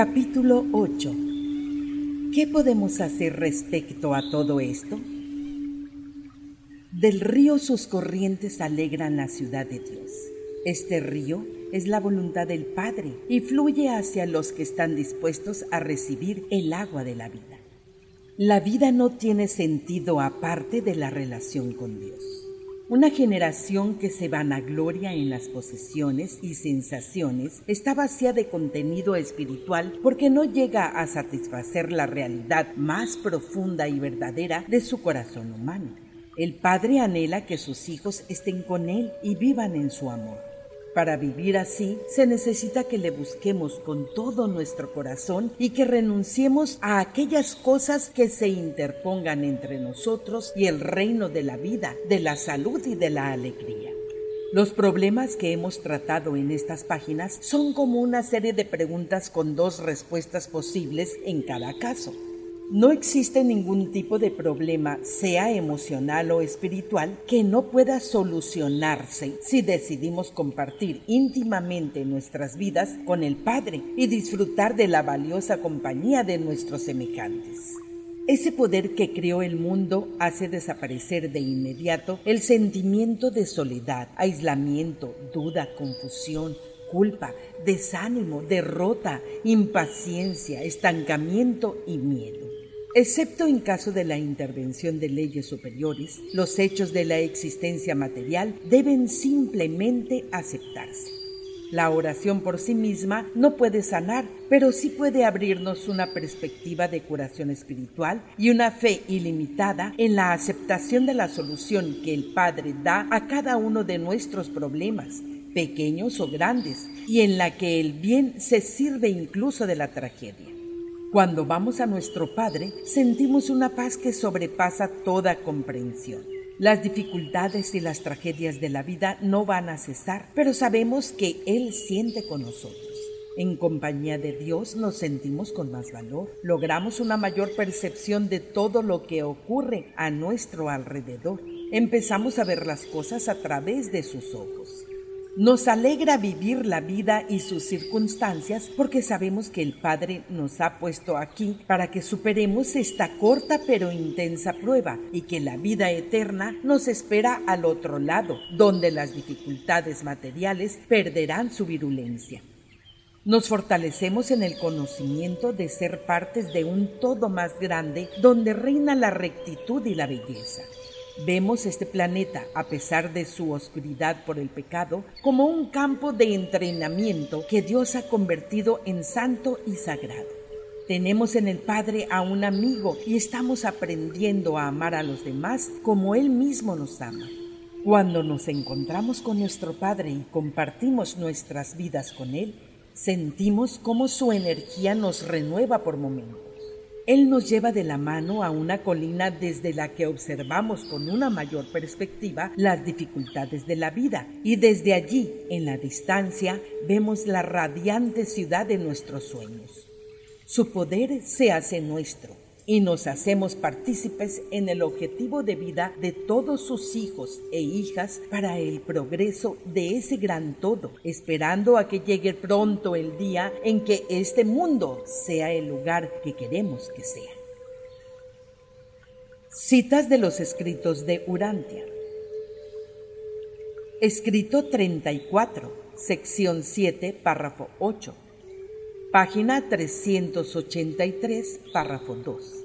Capítulo 8 ¿Qué podemos hacer respecto a todo esto? Del río sus corrientes alegran la ciudad de Dios. Este río es la voluntad del Padre y fluye hacia los que están dispuestos a recibir el agua de la vida. La vida no tiene sentido aparte de la relación con Dios. Una generación que se vanagloria en las posesiones y sensaciones está vacía de contenido espiritual porque no llega a satisfacer la realidad más profunda y verdadera de su corazón humano. El Padre anhela que sus hijos estén con Él y vivan en su amor. Para vivir así se necesita que le busquemos con todo nuestro corazón y que renunciemos a aquellas cosas que se interpongan entre nosotros y el reino de la vida, de la salud y de la alegría. Los problemas que hemos tratado en estas páginas son como una serie de preguntas con dos respuestas posibles en cada caso. No existe ningún tipo de problema, sea emocional o espiritual, que no pueda solucionarse si decidimos compartir íntimamente nuestras vidas con el Padre y disfrutar de la valiosa compañía de nuestros semejantes. Ese poder que creó el mundo hace desaparecer de inmediato el sentimiento de soledad, aislamiento, duda, confusión, culpa, desánimo, derrota, impaciencia, estancamiento y miedo. Excepto en caso de la intervención de leyes superiores, los hechos de la existencia material deben simplemente aceptarse. La oración por sí misma no puede sanar, pero sí puede abrirnos una perspectiva de curación espiritual y una fe ilimitada en la aceptación de la solución que el Padre da a cada uno de nuestros problemas, pequeños o grandes, y en la que el bien se sirve incluso de la tragedia. Cuando vamos a nuestro Padre, sentimos una paz que sobrepasa toda comprensión. Las dificultades y las tragedias de la vida no van a cesar, pero sabemos que Él siente con nosotros. En compañía de Dios nos sentimos con más valor, logramos una mayor percepción de todo lo que ocurre a nuestro alrededor. Empezamos a ver las cosas a través de sus ojos. Nos alegra vivir la vida y sus circunstancias porque sabemos que el Padre nos ha puesto aquí para que superemos esta corta pero intensa prueba y que la vida eterna nos espera al otro lado, donde las dificultades materiales perderán su virulencia. Nos fortalecemos en el conocimiento de ser partes de un todo más grande donde reina la rectitud y la belleza. Vemos este planeta, a pesar de su oscuridad por el pecado, como un campo de entrenamiento que Dios ha convertido en santo y sagrado. Tenemos en el Padre a un amigo y estamos aprendiendo a amar a los demás como Él mismo nos ama. Cuando nos encontramos con nuestro Padre y compartimos nuestras vidas con Él, sentimos cómo su energía nos renueva por momentos. Él nos lleva de la mano a una colina desde la que observamos con una mayor perspectiva las dificultades de la vida y desde allí, en la distancia, vemos la radiante ciudad de nuestros sueños. Su poder se hace nuestro y nos hacemos partícipes en el objetivo de vida de todos sus hijos e hijas para el progreso de ese gran todo, esperando a que llegue pronto el día en que este mundo sea el lugar que queremos que sea. Citas de los escritos de Urantia. Escrito 34, sección 7, párrafo 8 Página 383, párrafo 2.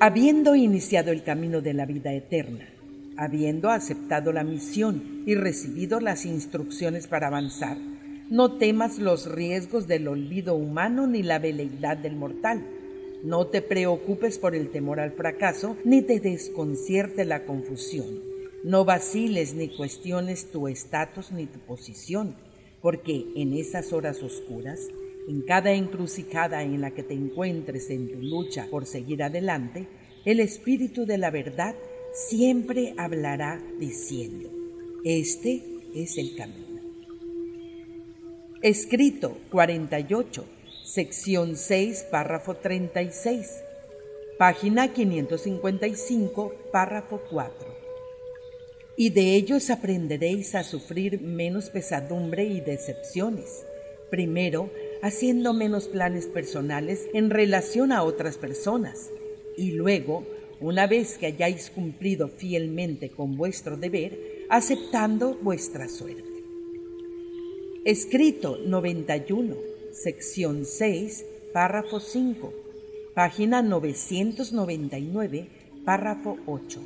Habiendo iniciado el camino de la vida eterna, habiendo aceptado la misión y recibido las instrucciones para avanzar, no temas los riesgos del olvido humano ni la veleidad del mortal. No te preocupes por el temor al fracaso, ni te desconcierte la confusión. No vaciles ni cuestiones tu estatus ni tu posición, porque en esas horas oscuras en cada encrucijada en la que te encuentres en tu lucha por seguir adelante, el Espíritu de la verdad siempre hablará diciendo, este es el camino. Escrito 48, sección 6, párrafo 36, página 555, párrafo 4. Y de ellos aprenderéis a sufrir menos pesadumbre y decepciones. Primero, haciendo menos planes personales en relación a otras personas. Y luego, una vez que hayáis cumplido fielmente con vuestro deber, aceptando vuestra suerte. Escrito 91, sección 6, párrafo 5, página 999, párrafo 8.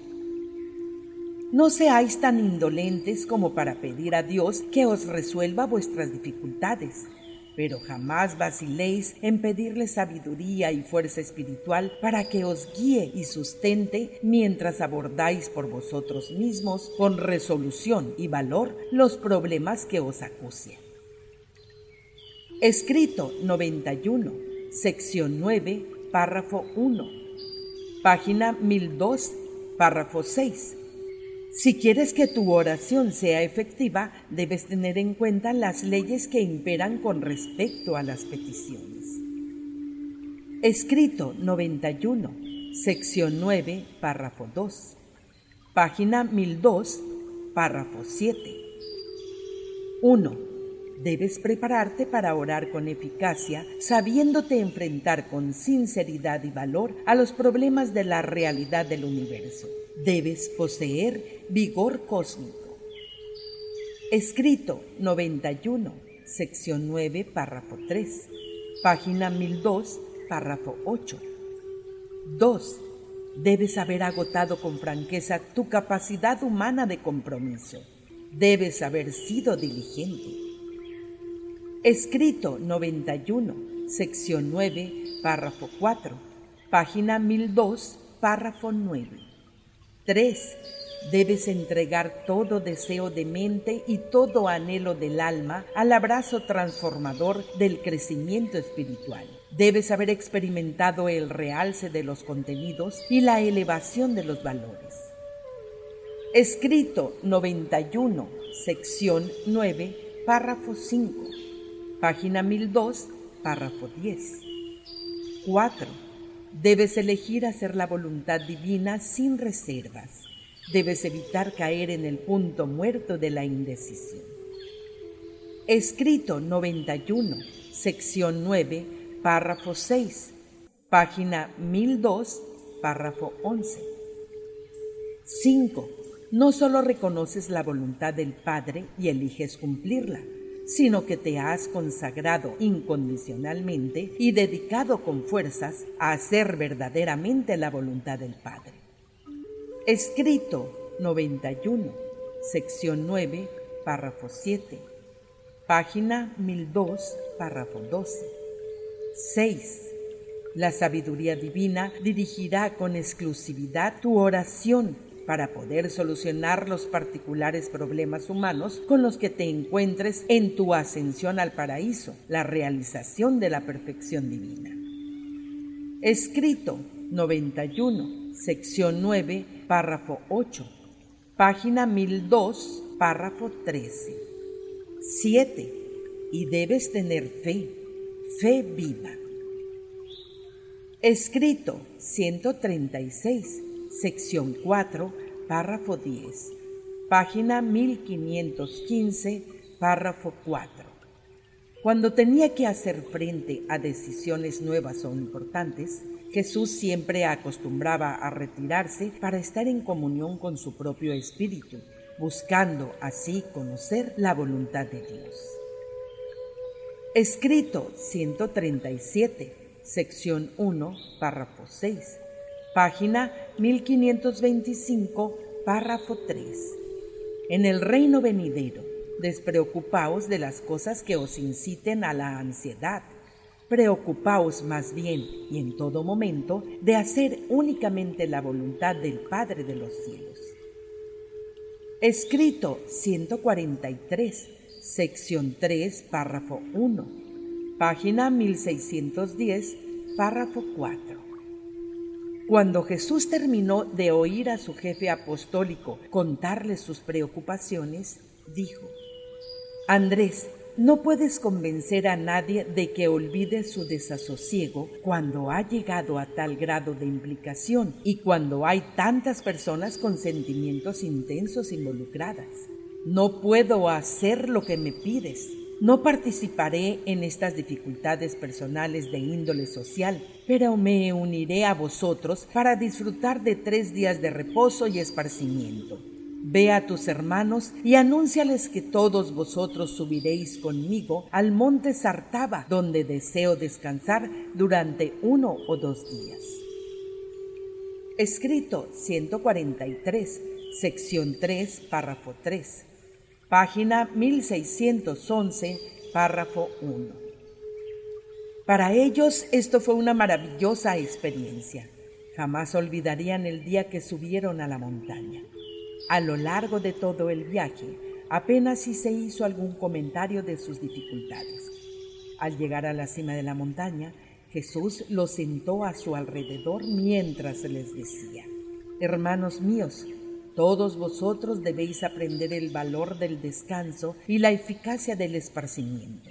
No seáis tan indolentes como para pedir a Dios que os resuelva vuestras dificultades, pero jamás vaciléis en pedirle sabiduría y fuerza espiritual para que os guíe y sustente mientras abordáis por vosotros mismos con resolución y valor los problemas que os acucian. Escrito 91, sección 9, párrafo 1, página 1002, párrafo 6 si quieres que tu oración sea efectiva, debes tener en cuenta las leyes que imperan con respecto a las peticiones. Escrito 91, sección 9, párrafo 2, página 1002, párrafo 7. 1. Debes prepararte para orar con eficacia, sabiéndote enfrentar con sinceridad y valor a los problemas de la realidad del universo debes poseer vigor cósmico. Escrito 91, sección 9, párrafo 3, página 1002, párrafo 8. 2. Debes haber agotado con franqueza tu capacidad humana de compromiso. Debes haber sido diligente. Escrito 91, sección 9, párrafo 4, página 1002, párrafo 9. 3. Debes entregar todo deseo de mente y todo anhelo del alma al abrazo transformador del crecimiento espiritual. Debes haber experimentado el realce de los contenidos y la elevación de los valores. Escrito 91, sección 9, párrafo 5, página 1002, párrafo 10. 4 Debes elegir hacer la voluntad divina sin reservas. Debes evitar caer en el punto muerto de la indecisión. Escrito 91, sección 9, párrafo 6, página 1002, párrafo 11. 5. No solo reconoces la voluntad del Padre y eliges cumplirla, sino que te has consagrado incondicionalmente y dedicado con fuerzas a hacer verdaderamente la voluntad del Padre. Escrito 91, sección 9, párrafo 7, página 1002, párrafo 12. 6. La sabiduría divina dirigirá con exclusividad tu oración para poder solucionar los particulares problemas humanos con los que te encuentres en tu ascensión al paraíso, la realización de la perfección divina. Escrito 91, sección 9, párrafo 8, página 1002, párrafo 13. 7. Y debes tener fe, fe viva. Escrito 136 sección 4, párrafo 10, página 1515, párrafo 4. Cuando tenía que hacer frente a decisiones nuevas o importantes, Jesús siempre acostumbraba a retirarse para estar en comunión con su propio espíritu, buscando así conocer la voluntad de Dios. Escrito 137, sección 1, párrafo 6 página 1525, párrafo 3. En el reino venidero, despreocupaos de las cosas que os inciten a la ansiedad. Preocupaos más bien y en todo momento de hacer únicamente la voluntad del Padre de los cielos. Escrito 143, sección 3, párrafo 1, página 1610, párrafo 4. Cuando Jesús terminó de oír a su jefe apostólico contarle sus preocupaciones, dijo, Andrés, no puedes convencer a nadie de que olvide su desasosiego cuando ha llegado a tal grado de implicación y cuando hay tantas personas con sentimientos intensos involucradas. No puedo hacer lo que me pides, No participaré en estas dificultades personales de índole social, pero me uniré a vosotros para disfrutar de tres días de reposo y esparcimiento. Ve a tus hermanos y anúnciales que todos vosotros subiréis conmigo al monte Sartaba, donde deseo descansar durante uno o dos días. Escrito 143, sección 3, párrafo 3 página 1611, párrafo 1. Para ellos esto fue una maravillosa experiencia. Jamás olvidarían el día que subieron a la montaña. A lo largo de todo el viaje, apenas si se hizo algún comentario de sus dificultades. Al llegar a la cima de la montaña, Jesús los sentó a su alrededor mientras les decía, Hermanos míos, todos vosotros debéis aprender el valor del descanso y la eficacia del esparcimiento.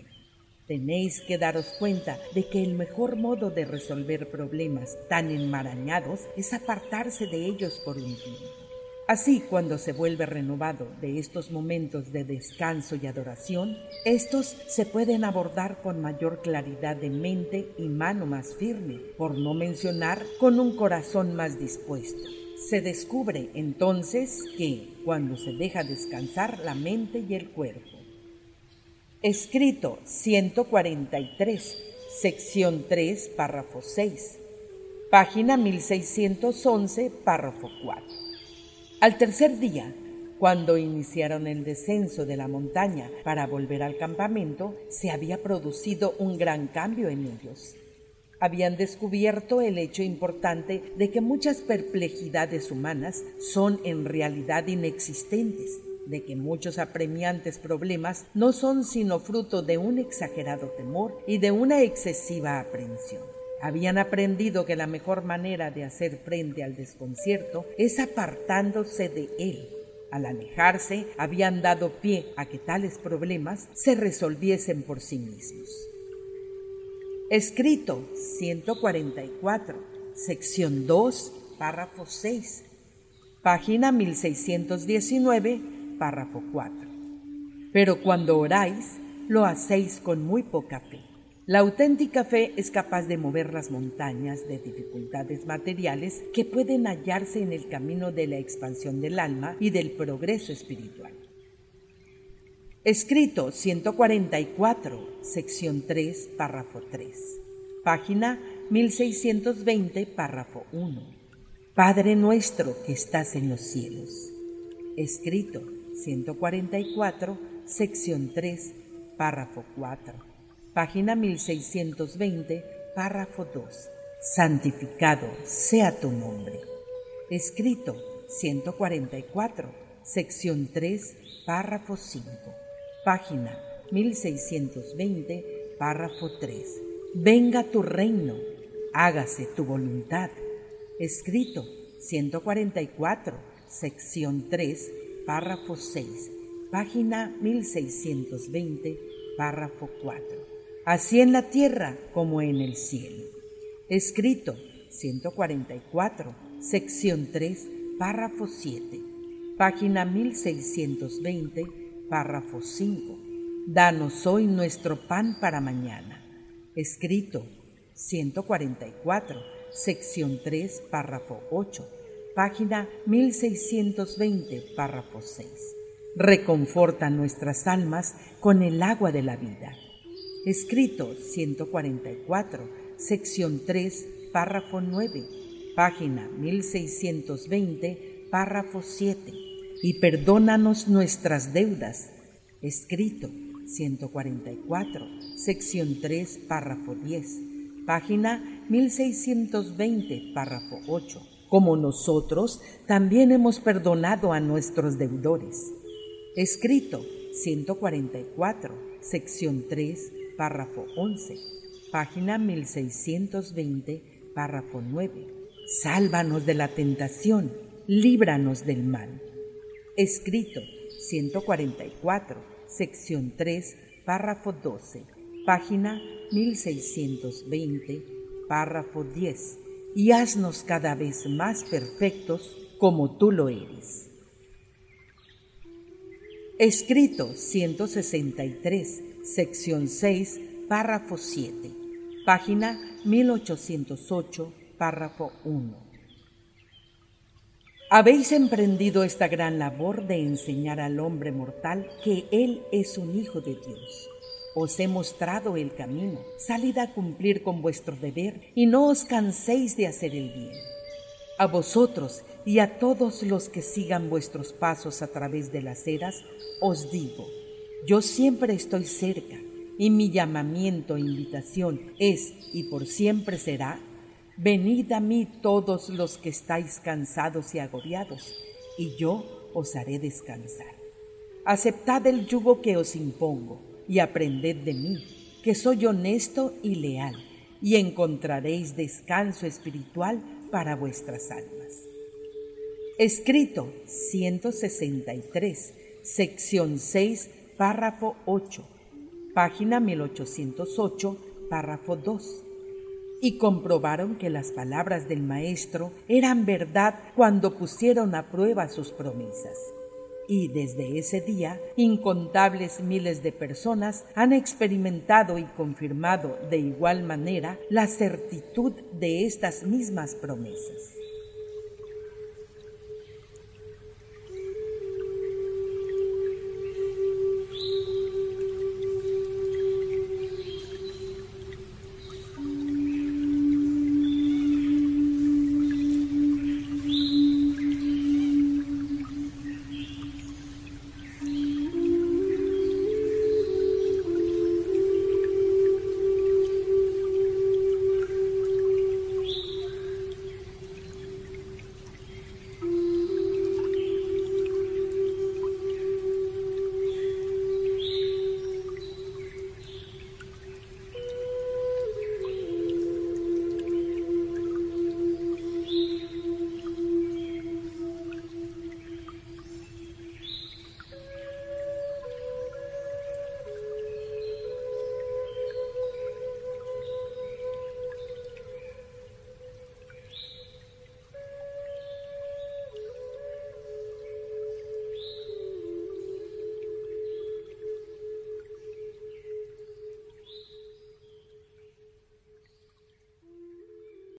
Tenéis que daros cuenta de que el mejor modo de resolver problemas tan enmarañados es apartarse de ellos por un tiempo. Así, cuando se vuelve renovado de estos momentos de descanso y adoración, estos se pueden abordar con mayor claridad de mente y mano más firme, por no mencionar con un corazón más dispuesto. Se descubre entonces que cuando se deja descansar la mente y el cuerpo. Escrito 143, sección 3, párrafo 6, página 1611, párrafo 4. Al tercer día, cuando iniciaron el descenso de la montaña para volver al campamento, se había producido un gran cambio en ellos habían descubierto el hecho importante de que muchas perplejidades humanas son en realidad inexistentes, de que muchos apremiantes problemas no son sino fruto de un exagerado temor y de una excesiva aprensión. Habían aprendido que la mejor manera de hacer frente al desconcierto es apartándose de él. Al alejarse, habían dado pie a que tales problemas se resolviesen por sí mismos. Escrito 144, sección 2, párrafo 6, página 1619, párrafo 4. Pero cuando oráis, lo hacéis con muy poca fe. La auténtica fe es capaz de mover las montañas de dificultades materiales que pueden hallarse en el camino de la expansión del alma y del progreso espiritual. Escrito 144, sección 3, párrafo 3. Página 1620, párrafo 1. Padre nuestro que estás en los cielos. Escrito 144, sección 3, párrafo 4. Página 1620, párrafo 2. Santificado sea tu nombre. Escrito 144, sección 3, párrafo 5 página 1620, párrafo 3. Venga tu reino, hágase tu voluntad. Escrito 144, sección 3, párrafo 6, página 1620, párrafo 4. Así en la tierra como en el cielo. Escrito 144, sección 3, párrafo 7, página 1620, párrafo 5. Danos hoy nuestro pan para mañana. Escrito 144, sección 3, párrafo 8, página 1620, párrafo 6. Reconforta nuestras almas con el agua de la vida. Escrito 144, sección 3, párrafo 9, página 1620, párrafo 7 y perdónanos nuestras deudas. Escrito 144, sección 3, párrafo 10, página 1620, párrafo 8. Como nosotros también hemos perdonado a nuestros deudores. Escrito 144, sección 3, párrafo 11, página 1620, párrafo 9. Sálvanos de la tentación, líbranos del mal escrito 144, sección 3, párrafo 12, página 1620, párrafo 10, y haznos cada vez más perfectos como tú lo eres. Escrito 163, sección 6, párrafo 7, página 1808, párrafo 1. Habéis emprendido esta gran labor de enseñar al hombre mortal que Él es un Hijo de Dios. Os he mostrado el camino. Salid a cumplir con vuestro deber y no os canséis de hacer el bien. A vosotros y a todos los que sigan vuestros pasos a través de las eras, os digo, yo siempre estoy cerca y mi llamamiento e invitación es y por siempre será, venid a mí todos los que estáis cansados y agobiados, y yo os haré descansar. Aceptad el yugo que os impongo y aprended de mí, que soy honesto y leal, y encontraréis descanso espiritual para vuestras almas. Escrito 163, sección 6, párrafo 8, página 1808, párrafo 2. Y comprobaron que las palabras del Maestro eran verdad cuando pusieron a prueba sus promesas. Y desde ese día, incontables miles de personas han experimentado y confirmado de igual manera la certitud de estas mismas promesas.